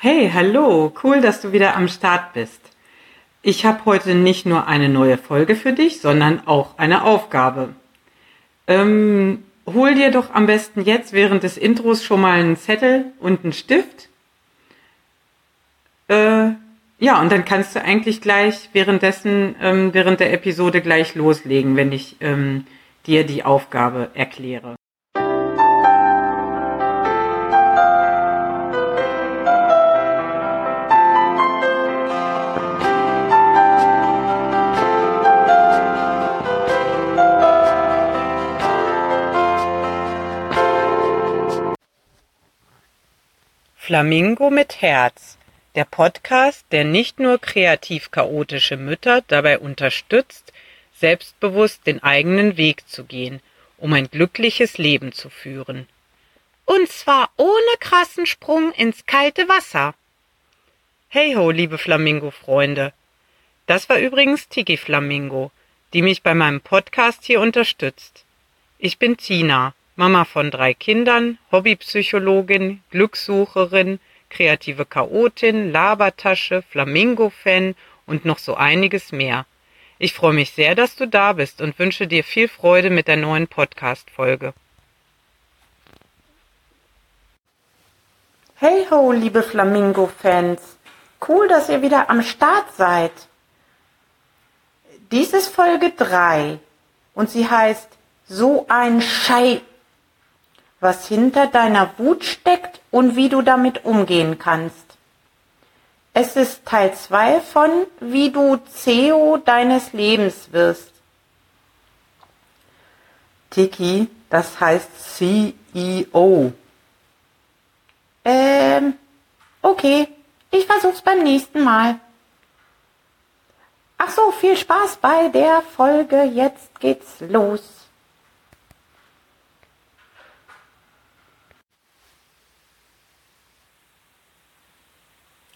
Hey, hallo, cool, dass du wieder am Start bist. Ich habe heute nicht nur eine neue Folge für dich, sondern auch eine Aufgabe. Ähm, hol dir doch am besten jetzt während des Intros schon mal einen Zettel und einen Stift. Äh, ja, und dann kannst du eigentlich gleich währenddessen, ähm, während der Episode gleich loslegen, wenn ich ähm, dir die Aufgabe erkläre. Flamingo mit Herz, der Podcast, der nicht nur kreativ chaotische Mütter dabei unterstützt, selbstbewusst den eigenen Weg zu gehen, um ein glückliches Leben zu führen. Und zwar ohne krassen Sprung ins kalte Wasser. Hey ho, liebe Flamingo-Freunde. Das war übrigens Tiki Flamingo, die mich bei meinem Podcast hier unterstützt. Ich bin Tina Mama von drei Kindern, Hobbypsychologin, Glückssucherin, kreative Chaotin, Labertasche, Flamingo-Fan und noch so einiges mehr. Ich freue mich sehr, dass du da bist und wünsche dir viel Freude mit der neuen Podcast-Folge. Hey ho, liebe Flamingo-Fans. Cool, dass ihr wieder am Start seid. Dies ist Folge 3 und sie heißt So ein Schei was hinter deiner Wut steckt und wie du damit umgehen kannst. Es ist Teil 2 von Wie du CEO deines Lebens wirst. Tiki, das heißt CEO. Ähm, okay, ich versuch's beim nächsten Mal. Ach so, viel Spaß bei der Folge. Jetzt geht's los.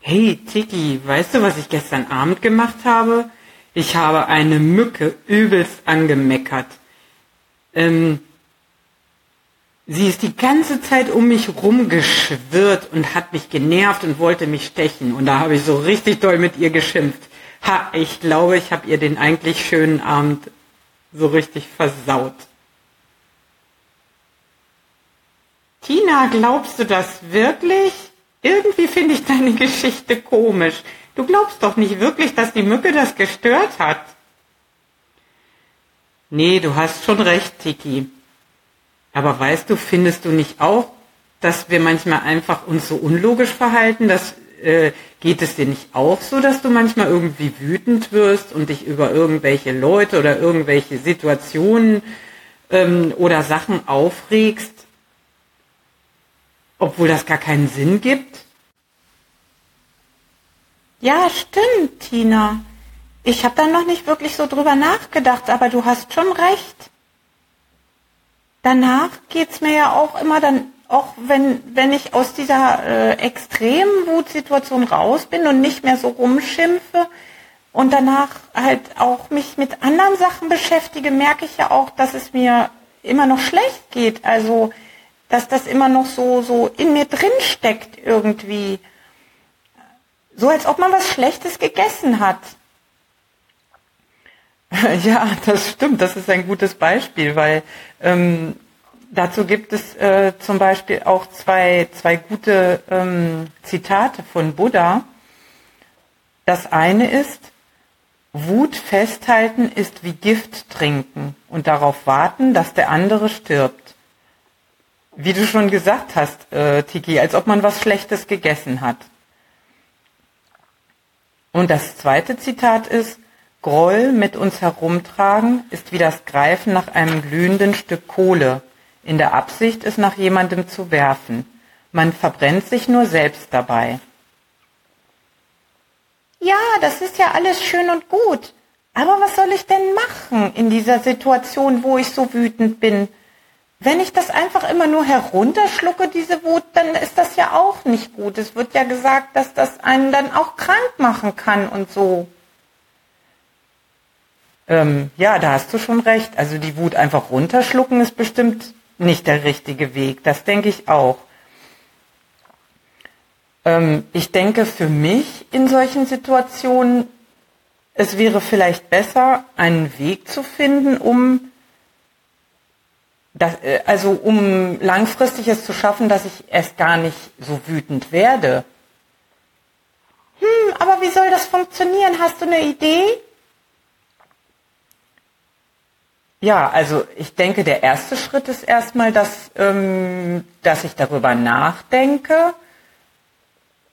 Hey Tiki, weißt du, was ich gestern Abend gemacht habe? Ich habe eine Mücke übelst angemeckert. Ähm, sie ist die ganze Zeit um mich rumgeschwirrt und hat mich genervt und wollte mich stechen. Und da habe ich so richtig doll mit ihr geschimpft. Ha, ich glaube, ich habe ihr den eigentlich schönen Abend so richtig versaut. Tina, glaubst du das wirklich? Irgendwie finde ich deine Geschichte komisch. Du glaubst doch nicht wirklich, dass die Mücke das gestört hat. Nee, du hast schon recht, Tiki. Aber weißt du, findest du nicht auch, dass wir manchmal einfach uns so unlogisch verhalten? Das, äh, geht es dir nicht auch so, dass du manchmal irgendwie wütend wirst und dich über irgendwelche Leute oder irgendwelche Situationen ähm, oder Sachen aufregst, obwohl das gar keinen Sinn gibt? Ja, stimmt, Tina. Ich habe da noch nicht wirklich so drüber nachgedacht, aber du hast schon recht. Danach geht's mir ja auch immer dann, auch wenn, wenn ich aus dieser äh, extremen Wutsituation raus bin und nicht mehr so rumschimpfe und danach halt auch mich mit anderen Sachen beschäftige, merke ich ja auch, dass es mir immer noch schlecht geht. Also dass das immer noch so, so in mir drin steckt irgendwie. So als ob man was Schlechtes gegessen hat. Ja, das stimmt. Das ist ein gutes Beispiel, weil ähm, dazu gibt es äh, zum Beispiel auch zwei, zwei gute ähm, Zitate von Buddha. Das eine ist, Wut festhalten ist wie Gift trinken und darauf warten, dass der andere stirbt. Wie du schon gesagt hast, äh, Tiki, als ob man was Schlechtes gegessen hat. Und das zweite Zitat ist, Groll mit uns herumtragen ist wie das Greifen nach einem glühenden Stück Kohle, in der Absicht, es nach jemandem zu werfen. Man verbrennt sich nur selbst dabei. Ja, das ist ja alles schön und gut. Aber was soll ich denn machen in dieser Situation, wo ich so wütend bin? Wenn ich das einfach immer nur herunterschlucke, diese Wut, dann ist das ja auch nicht gut. Es wird ja gesagt, dass das einen dann auch krank machen kann und so. Ähm, ja, da hast du schon recht. Also die Wut einfach runterschlucken ist bestimmt nicht der richtige Weg. Das denke ich auch. Ähm, ich denke für mich in solchen Situationen, es wäre vielleicht besser, einen Weg zu finden, um das, äh, also um langfristig es zu schaffen, dass ich erst gar nicht so wütend werde. Hm, aber wie soll das funktionieren? Hast du eine Idee? Ja, also ich denke, der erste Schritt ist erstmal, dass, ähm, dass ich darüber nachdenke,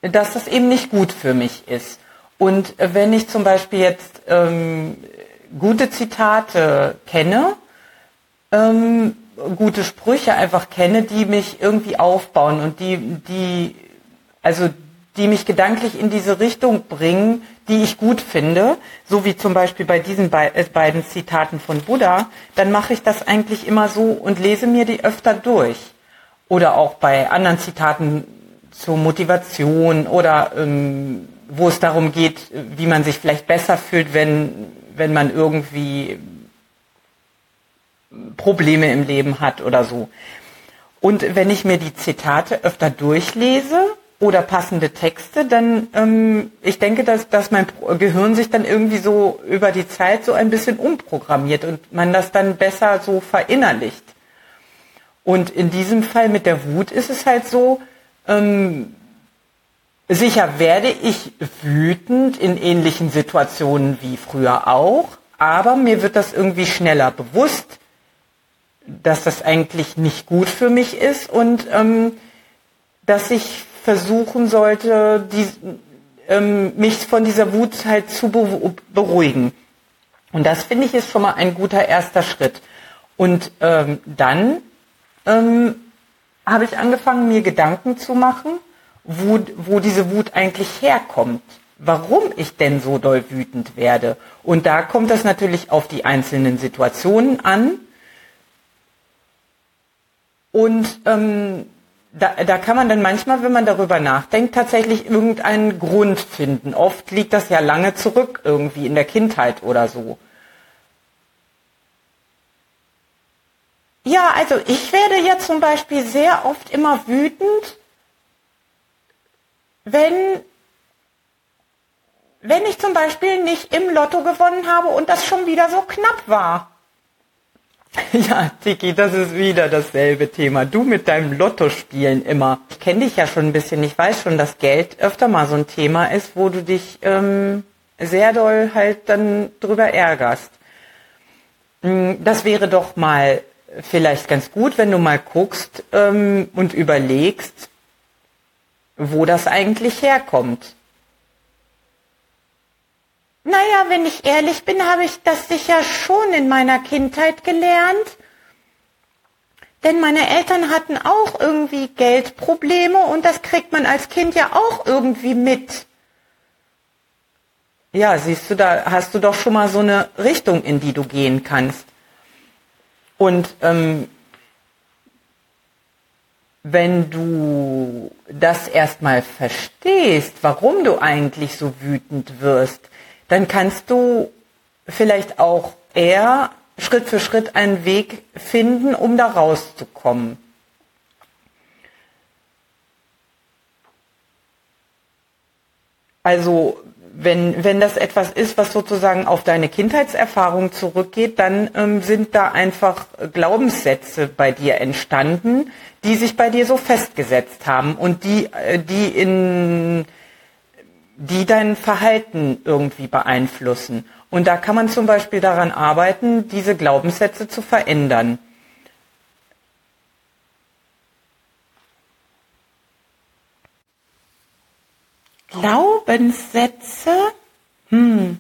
dass das eben nicht gut für mich ist. Und wenn ich zum Beispiel jetzt ähm, gute Zitate kenne, ähm, gute Sprüche einfach kenne, die mich irgendwie aufbauen und die, die, also die mich gedanklich in diese Richtung bringen, die ich gut finde, so wie zum Beispiel bei diesen be äh, beiden Zitaten von Buddha, dann mache ich das eigentlich immer so und lese mir die öfter durch. Oder auch bei anderen Zitaten zur Motivation oder ähm, wo es darum geht, wie man sich vielleicht besser fühlt, wenn, wenn man irgendwie Probleme im Leben hat oder so. Und wenn ich mir die Zitate öfter durchlese oder passende Texte, dann ähm, ich denke, dass, dass mein Gehirn sich dann irgendwie so über die Zeit so ein bisschen umprogrammiert und man das dann besser so verinnerlicht. Und in diesem Fall mit der Wut ist es halt so, ähm, sicher werde ich wütend in ähnlichen Situationen wie früher auch, aber mir wird das irgendwie schneller bewusst, dass das eigentlich nicht gut für mich ist und ähm, dass ich versuchen sollte, die, ähm, mich von dieser Wut halt zu beruhigen. Und das finde ich ist schon mal ein guter erster Schritt. Und ähm, dann ähm, habe ich angefangen, mir Gedanken zu machen, wo, wo diese Wut eigentlich herkommt. Warum ich denn so doll wütend werde. Und da kommt das natürlich auf die einzelnen Situationen an. Und ähm, da, da kann man dann manchmal, wenn man darüber nachdenkt, tatsächlich irgendeinen Grund finden. Oft liegt das ja lange zurück, irgendwie in der Kindheit oder so. Ja, also ich werde ja zum Beispiel sehr oft immer wütend, wenn, wenn ich zum Beispiel nicht im Lotto gewonnen habe und das schon wieder so knapp war. Ja, Tiki, das ist wieder dasselbe Thema. Du mit deinem Lottospielen immer. Ich kenne dich ja schon ein bisschen. Ich weiß schon, dass Geld öfter mal so ein Thema ist, wo du dich ähm, sehr doll halt dann drüber ärgerst. Hm, das wäre doch mal vielleicht ganz gut, wenn du mal guckst ähm, und überlegst, wo das eigentlich herkommt. Naja, wenn ich ehrlich bin, habe ich das sicher schon in meiner Kindheit gelernt. Denn meine Eltern hatten auch irgendwie Geldprobleme und das kriegt man als Kind ja auch irgendwie mit. Ja, siehst du, da hast du doch schon mal so eine Richtung, in die du gehen kannst. Und ähm, wenn du das erstmal verstehst, warum du eigentlich so wütend wirst, dann kannst du vielleicht auch eher Schritt für Schritt einen Weg finden, um da rauszukommen. Also wenn, wenn das etwas ist, was sozusagen auf deine Kindheitserfahrung zurückgeht, dann ähm, sind da einfach Glaubenssätze bei dir entstanden, die sich bei dir so festgesetzt haben und die, äh, die in die dein Verhalten irgendwie beeinflussen. Und da kann man zum Beispiel daran arbeiten, diese Glaubenssätze zu verändern. Glaubenssätze? Hm.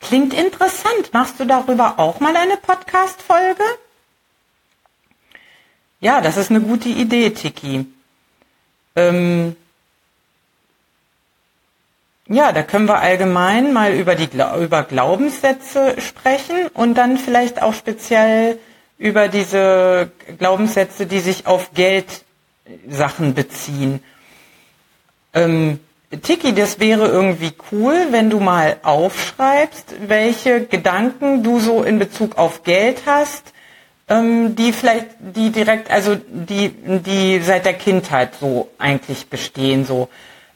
Klingt interessant. Machst du darüber auch mal eine Podcast-Folge? Ja, das ist eine gute Idee, Tiki. Ähm, ja, da können wir allgemein mal über die über Glaubenssätze sprechen und dann vielleicht auch speziell über diese Glaubenssätze, die sich auf Geldsachen beziehen. Ähm, Tiki, das wäre irgendwie cool, wenn du mal aufschreibst, welche Gedanken du so in Bezug auf Geld hast, ähm, die vielleicht, die direkt, also die, die seit der Kindheit so eigentlich bestehen, so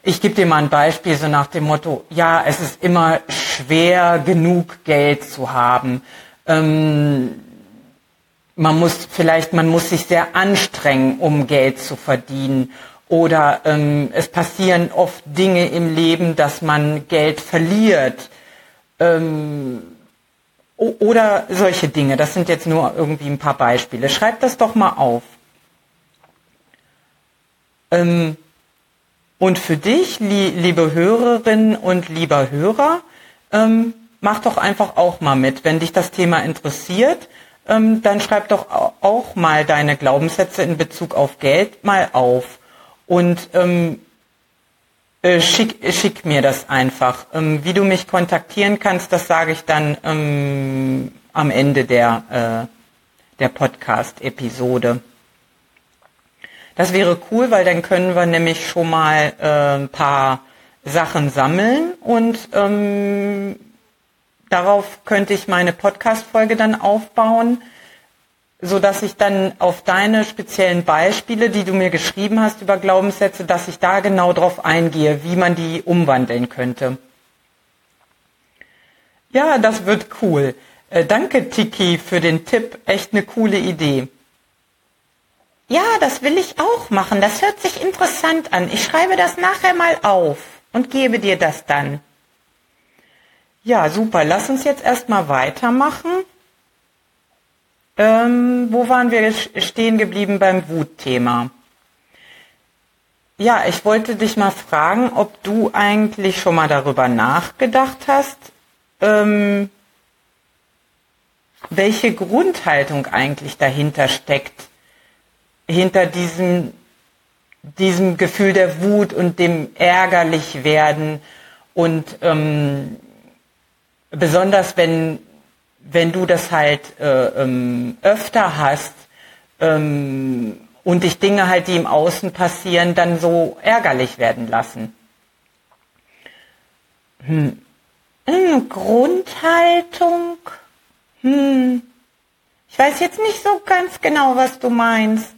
ich gebe dir mal ein Beispiel, so nach dem Motto, ja, es ist immer schwer genug Geld zu haben. Ähm, man muss vielleicht, man muss sich sehr anstrengen, um Geld zu verdienen. Oder ähm, es passieren oft Dinge im Leben, dass man Geld verliert. Ähm, oder solche Dinge. Das sind jetzt nur irgendwie ein paar Beispiele. Schreib das doch mal auf. Ähm, und für dich, liebe Hörerinnen und lieber Hörer, ähm, mach doch einfach auch mal mit. Wenn dich das Thema interessiert, ähm, dann schreib doch auch mal deine Glaubenssätze in Bezug auf Geld mal auf. Und ähm, äh, schick, schick mir das einfach. Ähm, wie du mich kontaktieren kannst, das sage ich dann ähm, am Ende der, äh, der Podcast-Episode. Das wäre cool, weil dann können wir nämlich schon mal äh, ein paar Sachen sammeln und ähm, darauf könnte ich meine Podcast-Folge dann aufbauen, so dass ich dann auf deine speziellen Beispiele, die du mir geschrieben hast über Glaubenssätze, dass ich da genau drauf eingehe, wie man die umwandeln könnte. Ja, das wird cool. Äh, danke, Tiki, für den Tipp. Echt eine coole Idee. Ja, das will ich auch machen. Das hört sich interessant an. Ich schreibe das nachher mal auf und gebe dir das dann. Ja, super. Lass uns jetzt erstmal weitermachen. Ähm, wo waren wir stehen geblieben beim Wutthema? Ja, ich wollte dich mal fragen, ob du eigentlich schon mal darüber nachgedacht hast, ähm, welche Grundhaltung eigentlich dahinter steckt, hinter diesem, diesem Gefühl der Wut und dem ärgerlich werden und ähm, besonders wenn, wenn du das halt äh, ähm, öfter hast ähm, und dich Dinge halt, die im Außen passieren, dann so ärgerlich werden lassen. Hm. Hm, Grundhaltung? Hm. Ich weiß jetzt nicht so ganz genau, was du meinst.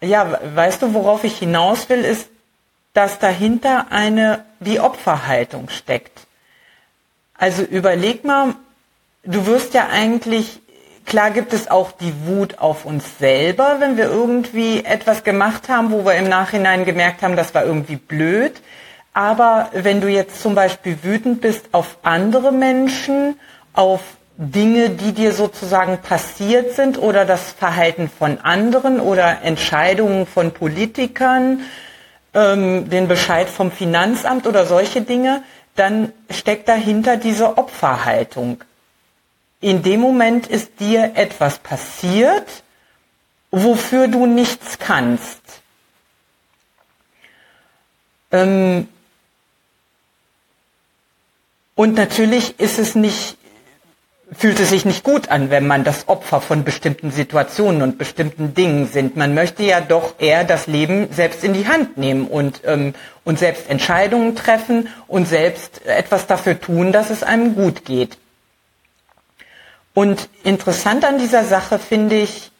Ja, weißt du, worauf ich hinaus will, ist, dass dahinter eine wie Opferhaltung steckt. Also überleg mal, du wirst ja eigentlich, klar gibt es auch die Wut auf uns selber, wenn wir irgendwie etwas gemacht haben, wo wir im Nachhinein gemerkt haben, das war irgendwie blöd. Aber wenn du jetzt zum Beispiel wütend bist auf andere Menschen, auf Dinge, die dir sozusagen passiert sind oder das Verhalten von anderen oder Entscheidungen von Politikern, ähm, den Bescheid vom Finanzamt oder solche Dinge, dann steckt dahinter diese Opferhaltung. In dem Moment ist dir etwas passiert, wofür du nichts kannst. Ähm, und natürlich ist es nicht fühlt es sich nicht gut an, wenn man das Opfer von bestimmten Situationen und bestimmten Dingen sind. Man möchte ja doch eher das Leben selbst in die Hand nehmen und, ähm, und selbst Entscheidungen treffen und selbst etwas dafür tun, dass es einem gut geht. Und interessant an dieser Sache finde ich,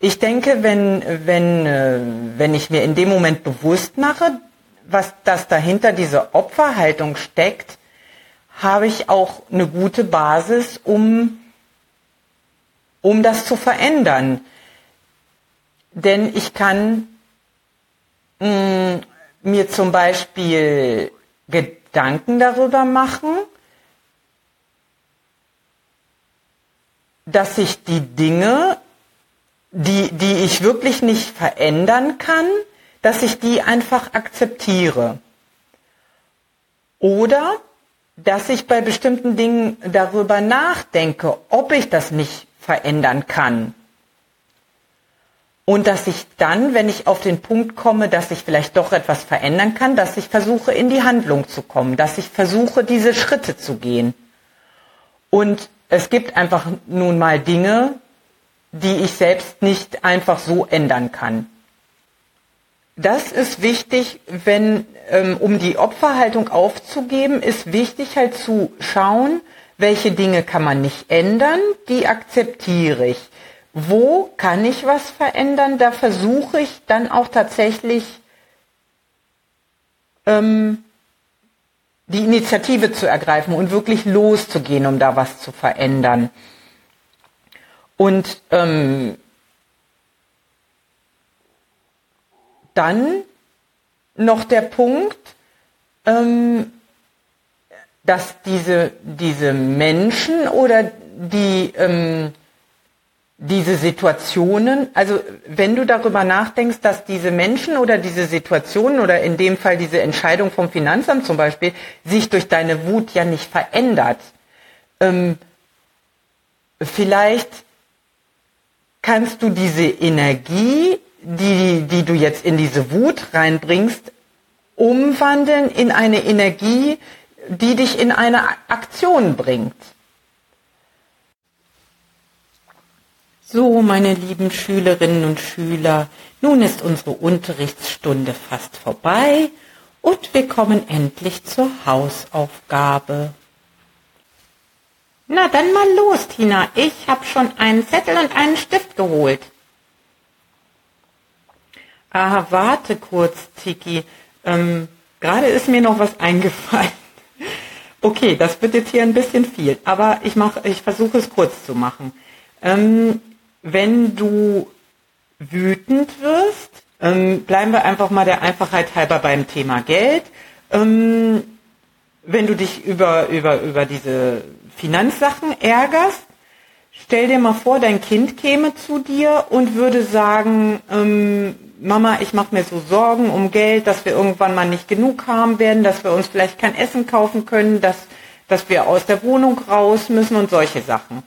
ich denke, wenn, wenn, äh, wenn ich mir in dem Moment bewusst mache, was das dahinter diese Opferhaltung steckt, habe ich auch eine gute Basis, um, um das zu verändern. Denn ich kann mh, mm, mir zum Beispiel Gedanken darüber machen, dass ich die Dinge, die, die ich wirklich nicht verändern kann, dass ich die einfach akzeptiere. Oder dass ich bei bestimmten Dingen darüber nachdenke, ob ich das nicht verändern kann. Und dass ich dann, wenn ich auf den Punkt komme, dass ich vielleicht doch etwas verändern kann, dass ich versuche, in die Handlung zu kommen, dass ich versuche, diese Schritte zu gehen. Und es gibt einfach nun mal Dinge, die ich selbst nicht einfach so ändern kann. Das ist wichtig, wenn, ähm, um die Opferhaltung aufzugeben, ist wichtig halt zu schauen, welche Dinge kann man nicht ändern, die akzeptiere ich. wo kann ich was verändern? Da versuche ich dann auch tatsächlich ähm, die Initiative zu ergreifen und wirklich loszugehen, um da was zu verändern. Und ähm, dann noch der Punkt, ähm, dass diese, diese Menschen oder die, ähm, diese Situationen, also wenn du darüber nachdenkst, dass diese Menschen oder diese Situationen oder in dem Fall diese Entscheidung vom Finanzamt zum Beispiel sich durch deine Wut ja nicht verändert, ähm, vielleicht kannst du diese Energie, die, die du jetzt in diese Wut reinbringst, umwandeln in eine Energie, die dich in eine Aktion bringt. So, meine lieben Schülerinnen und Schüler, nun ist unsere Unterrichtsstunde fast vorbei und wir kommen endlich zur Hausaufgabe. Na dann mal los, Tina. Ich habe schon einen Zettel und einen Stift geholt. Ah, warte kurz, Tiki. Ähm, Gerade ist mir noch was eingefallen. Okay, das wird jetzt hier ein bisschen viel, aber ich ich versuche es kurz zu machen. Ähm, wenn du wütend wirst, ähm, bleiben wir einfach mal der Einfachheit halber beim Thema Geld. Ähm, wenn du dich über, über, über diese Finanzsachen ärgerst, stell dir mal vor, dein Kind käme zu dir und würde sagen, ähm, Mama, ich mache mir so Sorgen um Geld, dass wir irgendwann mal nicht genug haben werden, dass wir uns vielleicht kein Essen kaufen können, dass, dass wir aus der Wohnung raus müssen und solche Sachen.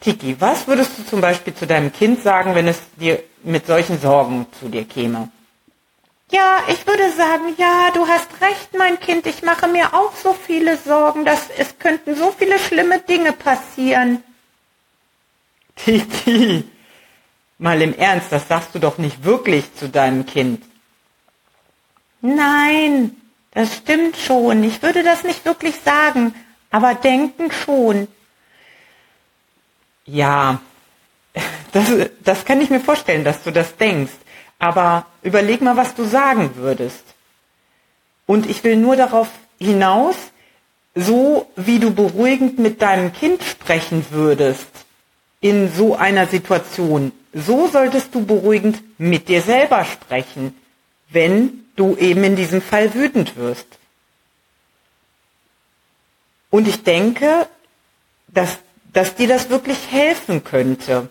Tiki, was würdest du zum Beispiel zu deinem Kind sagen, wenn es dir mit solchen Sorgen zu dir käme? Ja, ich würde sagen, ja, du hast recht, mein Kind, ich mache mir auch so viele Sorgen, dass es könnten so viele schlimme Dinge passieren. Tiki, mal im Ernst, das sagst du doch nicht wirklich zu deinem Kind. Nein, das stimmt schon. Ich würde das nicht wirklich sagen, aber denken schon. Ja, das, das kann ich mir vorstellen, dass du das denkst. Aber überleg mal, was du sagen würdest. Und ich will nur darauf hinaus, so wie du beruhigend mit deinem Kind sprechen würdest in so einer Situation, so solltest du beruhigend mit dir selber sprechen, wenn du eben in diesem Fall wütend wirst. Und ich denke, dass dass dir das wirklich helfen könnte.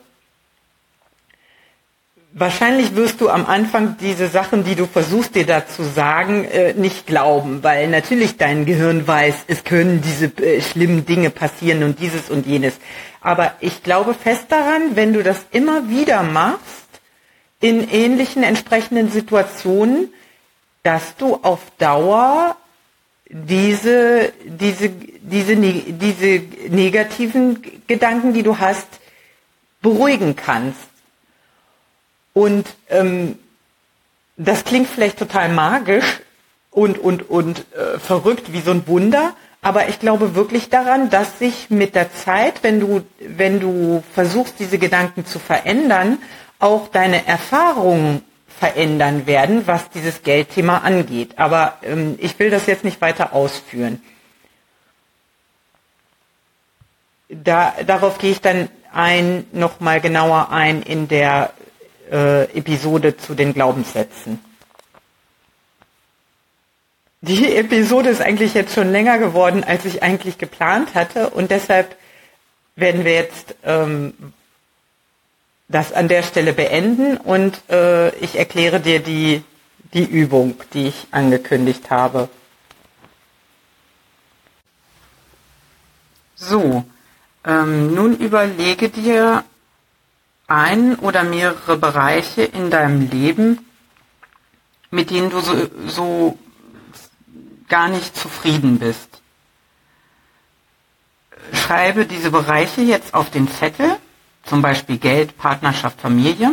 Wahrscheinlich wirst du am Anfang diese Sachen, die du versuchst dir da zu sagen, äh, nicht glauben, weil natürlich dein Gehirn weiß, es können diese äh, schlimmen Dinge passieren und dieses und jenes. Aber ich glaube fest daran, wenn du das immer wieder machst, in ähnlichen entsprechenden Situationen, dass du auf Dauer diese, diese, diese, diese negativen Gedanken, die du hast, beruhigen kannst. Und ähm, das klingt vielleicht total magisch und, und, und äh, verrückt wie so ein Wunder, aber ich glaube wirklich daran, dass sich mit der Zeit, wenn du, wenn du versuchst, diese Gedanken zu verändern, auch deine Erfahrungen verändern werden, was dieses Geldthema angeht. Aber ähm, ich will das jetzt nicht weiter ausführen. Da, darauf gehe ich dann ein, noch mal genauer ein in der äh, Episode zu den Glaubenssätzen. Die Episode ist eigentlich jetzt schon länger geworden, als ich eigentlich geplant hatte und deshalb werden wir jetzt ähm, das an der Stelle beenden und äh, ich erkläre dir die, die Übung, die ich angekündigt habe. So, ähm, nun überlege dir ein oder mehrere Bereiche in deinem Leben, mit denen du so, so gar nicht zufrieden bist. Schreibe diese Bereiche jetzt auf den Zettel zum Beispiel Geld, Partnerschaft, Familie.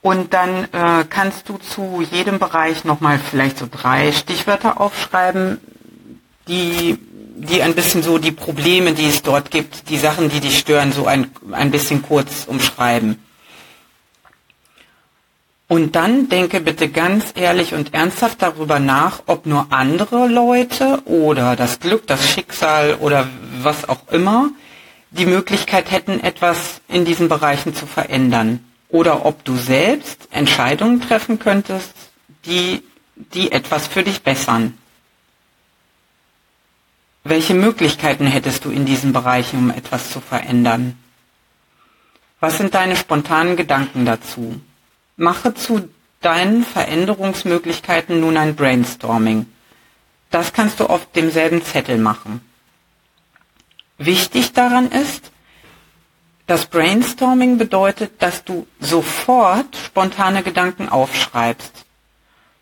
Und dann äh, kannst du zu jedem Bereich nochmal vielleicht so drei Stichwörter aufschreiben, die die ein bisschen so die Probleme, die es dort gibt, die Sachen, die dich stören, so ein, ein bisschen kurz umschreiben. Und dann denke bitte ganz ehrlich und ernsthaft darüber nach, ob nur andere Leute oder das Glück, das Schicksal oder was auch immer die Möglichkeit hätten, etwas in diesen Bereichen zu verändern. Oder ob du selbst Entscheidungen treffen könntest, die, die etwas für dich bessern. Welche Möglichkeiten hättest du in diesen Bereichen, um etwas zu verändern? Was sind deine spontanen Gedanken dazu? Mache zu deinen Veränderungsmöglichkeiten nun ein Brainstorming. Das kannst du auf demselben Zettel machen. Wichtig daran ist, das Brainstorming bedeutet, dass du sofort spontane Gedanken aufschreibst,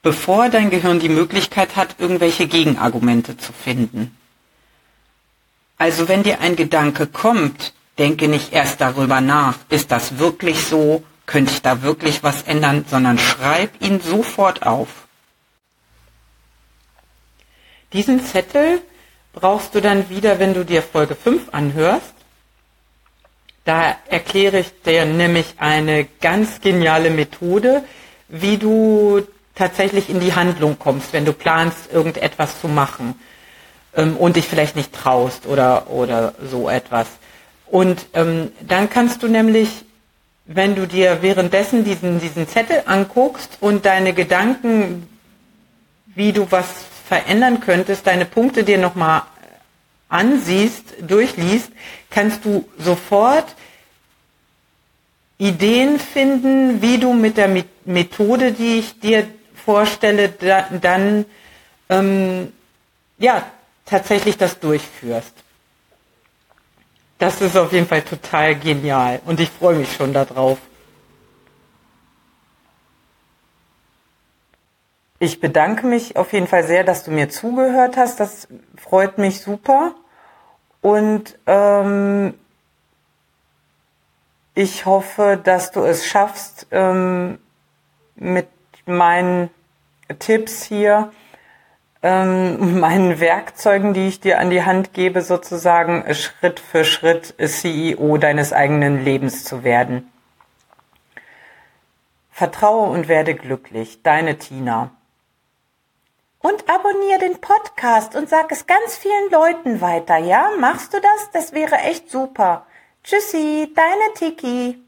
bevor dein Gehirn die Möglichkeit hat, irgendwelche Gegenargumente zu finden. Also wenn dir ein Gedanke kommt, denke nicht erst darüber nach, ist das wirklich so, könnte ich da wirklich was ändern, sondern schreib ihn sofort auf. Diesen Zettel brauchst du dann wieder, wenn du dir Folge 5 anhörst. Da erkläre ich dir nämlich eine ganz geniale Methode, wie du tatsächlich in die Handlung kommst, wenn du planst, irgendetwas zu machen ähm, und dich vielleicht nicht traust oder, oder so etwas. Und ähm, dann kannst du nämlich wenn du dir währenddessen diesen, diesen Zettel anguckst und deine Gedanken, wie du was verändern könntest, deine Punkte dir nochmal ansiehst, durchliest, kannst du sofort Ideen finden, wie du mit der Methode, die ich dir vorstelle, dann ähm, ja tatsächlich das durchführst. Das ist auf jeden Fall total genial und ich freue mich schon darauf. Ich bedanke mich auf jeden Fall sehr, dass du mir zugehört hast. Das freut mich super. Und ähm, ich hoffe, dass du es schaffst, ähm, mit meinen Tipps hier ähm, meinen Werkzeugen, die ich dir an die Hand gebe, sozusagen Schritt für Schritt CEO deines eigenen Lebens zu werden. Vertraue und werde glücklich. Deine Tina. Und abonniere den Podcast und sag es ganz vielen Leuten weiter, ja? Machst du das? Das wäre echt super. Tschüssi, deine Tiki.